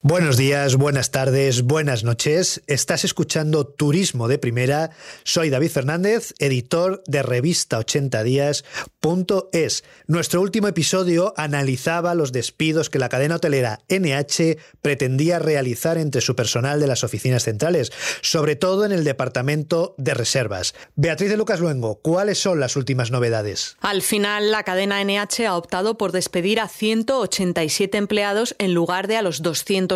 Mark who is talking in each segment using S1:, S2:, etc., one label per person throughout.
S1: Buenos días, buenas tardes, buenas noches. Estás escuchando Turismo de Primera. Soy David Fernández, editor de revista 80 días.es. Nuestro último episodio analizaba los despidos que la cadena hotelera NH pretendía realizar entre su personal de las oficinas centrales, sobre todo en el departamento de reservas. Beatriz de Lucas Luengo, ¿cuáles son las últimas novedades?
S2: Al final, la cadena NH ha optado por despedir a 187 empleados en lugar de a los 200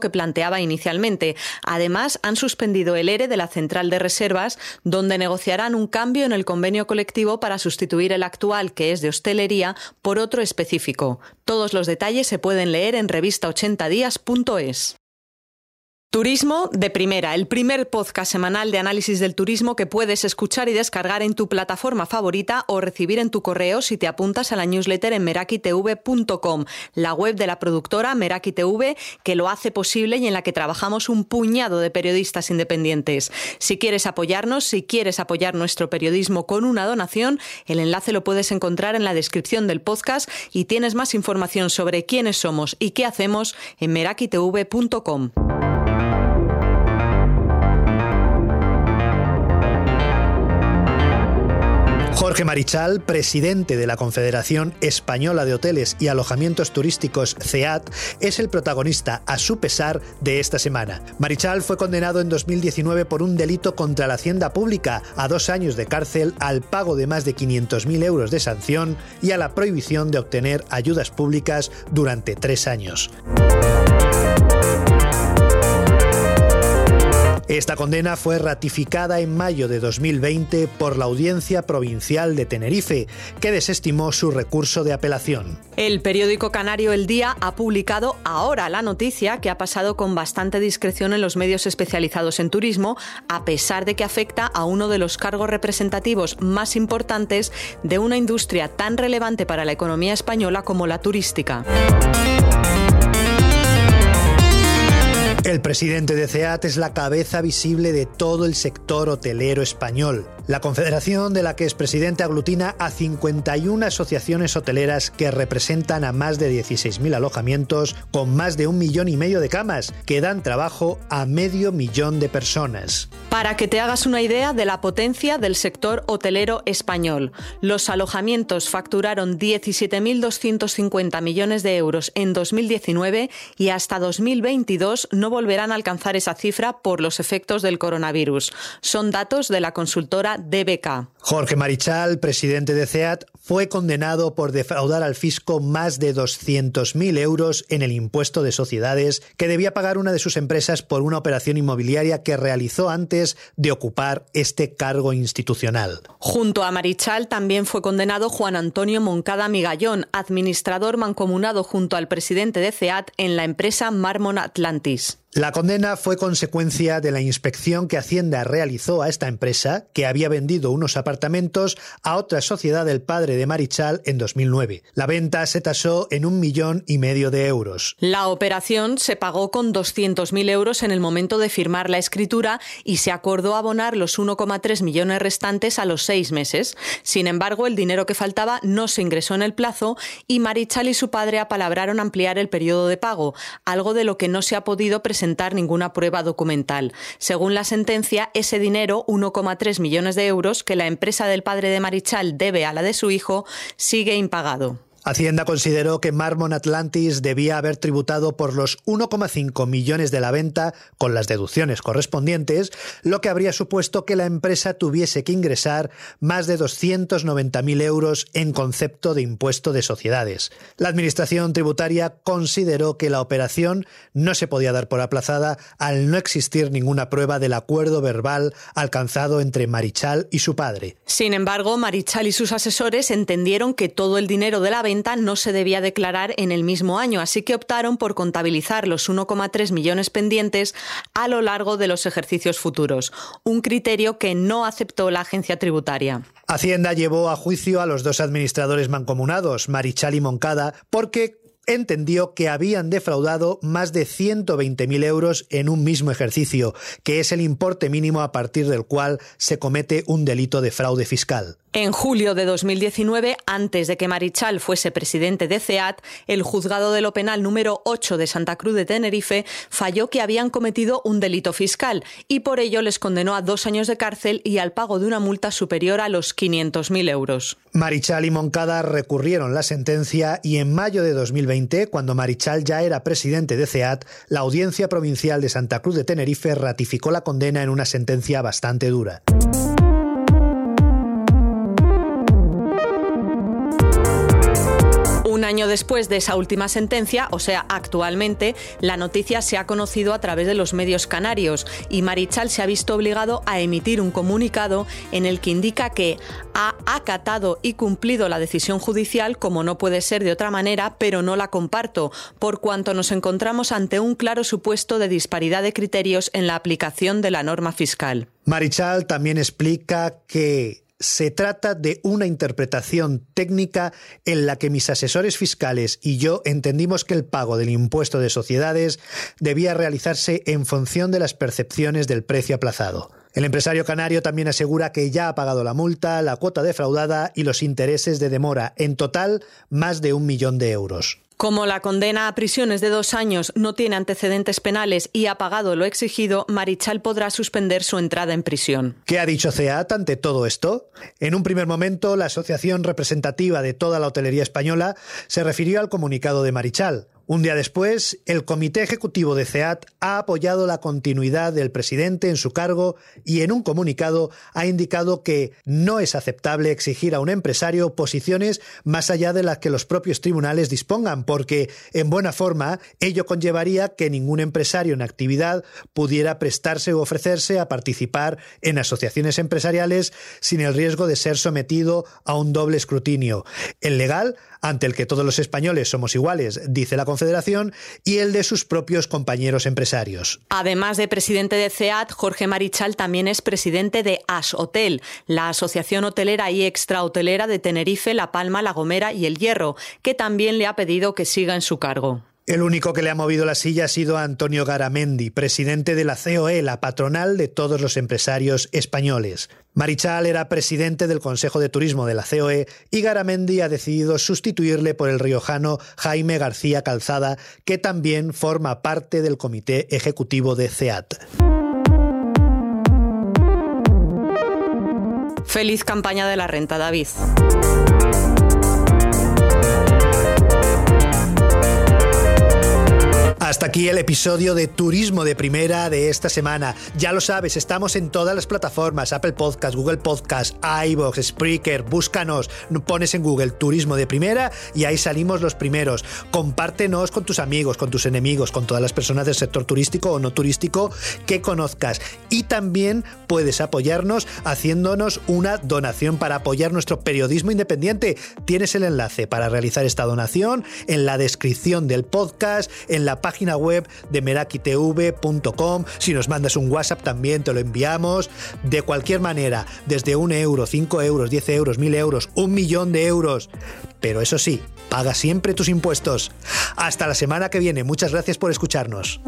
S2: que planteaba inicialmente. Además, han suspendido el ERE de la central de reservas, donde negociarán un cambio en el convenio colectivo para sustituir el actual, que es de hostelería, por otro específico. Todos los detalles se pueden leer en revista80días.es. Turismo de primera, el primer podcast semanal de análisis del turismo que puedes escuchar y descargar en tu plataforma favorita o recibir en tu correo si te apuntas a la newsletter en merakitv.com, la web de la productora Meraki TV que lo hace posible y en la que trabajamos un puñado de periodistas independientes. Si quieres apoyarnos, si quieres apoyar nuestro periodismo con una donación, el enlace lo puedes encontrar en la descripción del podcast y tienes más información sobre quiénes somos y qué hacemos en merakitv.com.
S1: Jorge Marichal, presidente de la Confederación Española de Hoteles y Alojamientos Turísticos CEAT, es el protagonista, a su pesar, de esta semana. Marichal fue condenado en 2019 por un delito contra la hacienda pública a dos años de cárcel, al pago de más de 500.000 euros de sanción y a la prohibición de obtener ayudas públicas durante tres años. Esta condena fue ratificada en mayo de 2020 por la Audiencia Provincial de Tenerife, que desestimó su recurso de apelación.
S2: El periódico canario El Día ha publicado ahora la noticia que ha pasado con bastante discreción en los medios especializados en turismo, a pesar de que afecta a uno de los cargos representativos más importantes de una industria tan relevante para la economía española como la turística.
S1: El presidente de CEAT es la cabeza visible de todo el sector hotelero español. La confederación de la que es presidente aglutina a 51 asociaciones hoteleras que representan a más de 16.000 alojamientos con más de un millón y medio de camas que dan trabajo a medio millón de personas.
S2: Para que te hagas una idea de la potencia del sector hotelero español, los alojamientos facturaron 17.250 millones de euros en 2019 y hasta 2022 no volverán a alcanzar esa cifra por los efectos del coronavirus. Son datos de la consultora
S1: Jorge Marichal, presidente de CEAT, fue condenado por defraudar al fisco más de 200.000 euros en el impuesto de sociedades que debía pagar una de sus empresas por una operación inmobiliaria que realizó antes de ocupar este cargo institucional.
S2: Junto a Marichal también fue condenado Juan Antonio Moncada Migallón, administrador mancomunado junto al presidente de CEAT en la empresa Marmon Atlantis.
S1: La condena fue consecuencia de la inspección que Hacienda realizó a esta empresa, que había vendido unos apartamentos a otra sociedad del padre de Marichal en 2009. La venta se tasó en un millón y medio de euros.
S2: La operación se pagó con 200.000 euros en el momento de firmar la escritura y se acordó abonar los 1,3 millones restantes a los seis meses. Sin embargo, el dinero que faltaba no se ingresó en el plazo y Marichal y su padre apalabraron ampliar el periodo de pago, algo de lo que no se ha podido presentar ninguna prueba documental. Según la sentencia, ese dinero, 1,3 millones de euros que la empresa del padre de Marichal debe a la de su hijo, sigue impagado.
S1: Hacienda consideró que Marmon Atlantis debía haber tributado por los 1,5 millones de la venta con las deducciones correspondientes, lo que habría supuesto que la empresa tuviese que ingresar más de 290.000 euros en concepto de impuesto de sociedades. La Administración tributaria consideró que la operación no se podía dar por aplazada al no existir ninguna prueba del acuerdo verbal alcanzado entre Marichal y su padre.
S2: Sin embargo, Marichal y sus asesores entendieron que todo el dinero de la venta no se debía declarar en el mismo año, así que optaron por contabilizar los 1,3 millones pendientes a lo largo de los ejercicios futuros, un criterio que no aceptó la agencia tributaria.
S1: Hacienda llevó a juicio a los dos administradores mancomunados, Marichal y Moncada, porque entendió que habían defraudado más de 120.000 euros en un mismo ejercicio, que es el importe mínimo a partir del cual se comete un delito de fraude fiscal.
S2: En julio de 2019, antes de que Marichal fuese presidente de CEAT, el juzgado de lo penal número 8 de Santa Cruz de Tenerife falló que habían cometido un delito fiscal y por ello les condenó a dos años de cárcel y al pago de una multa superior a los 500.000 euros.
S1: Marichal y Moncada recurrieron la sentencia y en mayo de 2020, cuando Marichal ya era presidente de CEAT, la Audiencia Provincial de Santa Cruz de Tenerife ratificó la condena en una sentencia bastante dura.
S2: Año después de esa última sentencia, o sea, actualmente, la noticia se ha conocido a través de los medios canarios y Marichal se ha visto obligado a emitir un comunicado en el que indica que ha acatado y cumplido la decisión judicial como no puede ser de otra manera, pero no la comparto, por cuanto nos encontramos ante un claro supuesto de disparidad de criterios en la aplicación de la norma fiscal.
S1: Marichal también explica que se trata de una interpretación técnica en la que mis asesores fiscales y yo entendimos que el pago del impuesto de sociedades debía realizarse en función de las percepciones del precio aplazado. El empresario canario también asegura que ya ha pagado la multa, la cuota defraudada y los intereses de demora, en total más de un millón de euros.
S2: Como la condena a prisiones de dos años no tiene antecedentes penales y ha pagado lo exigido, Marichal podrá suspender su entrada en prisión.
S1: ¿Qué ha dicho CEAT ante todo esto? En un primer momento, la asociación representativa de toda la hotelería española se refirió al comunicado de Marichal. Un día después, el Comité Ejecutivo de CEAT ha apoyado la continuidad del presidente en su cargo y en un comunicado ha indicado que no es aceptable exigir a un empresario posiciones más allá de las que los propios tribunales dispongan, porque, en buena forma, ello conllevaría que ningún empresario en actividad pudiera prestarse o ofrecerse a participar en asociaciones empresariales sin el riesgo de ser sometido a un doble escrutinio, el legal ante el que todos los españoles somos iguales, dice la Confederación, y el de sus propios compañeros empresarios.
S2: Además de presidente de CEAT, Jorge Marichal también es presidente de AS Hotel, la Asociación Hotelera y Extrahotelera de Tenerife, La Palma, La Gomera y El Hierro, que también le ha pedido que siga en su cargo.
S1: El único que le ha movido la silla ha sido Antonio Garamendi, presidente de la COE, la patronal de todos los empresarios españoles. Marichal era presidente del Consejo de Turismo de la COE y Garamendi ha decidido sustituirle por el riojano Jaime García Calzada, que también forma parte del comité ejecutivo de CEAT.
S2: Feliz campaña de la renta, David.
S1: Hasta aquí el episodio de Turismo de Primera de esta semana. Ya lo sabes, estamos en todas las plataformas, Apple Podcast, Google Podcast, iVoox, Spreaker, búscanos, pones en Google Turismo de Primera y ahí salimos los primeros. Compártenos con tus amigos, con tus enemigos, con todas las personas del sector turístico o no turístico que conozcas. Y también puedes apoyarnos haciéndonos una donación para apoyar nuestro periodismo independiente. Tienes el enlace para realizar esta donación en la descripción del podcast, en la página página web de merakitv.com. Si nos mandas un WhatsApp también te lo enviamos. De cualquier manera, desde un euro, cinco euros, diez euros, mil euros, un millón de euros. Pero eso sí, paga siempre tus impuestos. Hasta la semana que viene. Muchas gracias por escucharnos.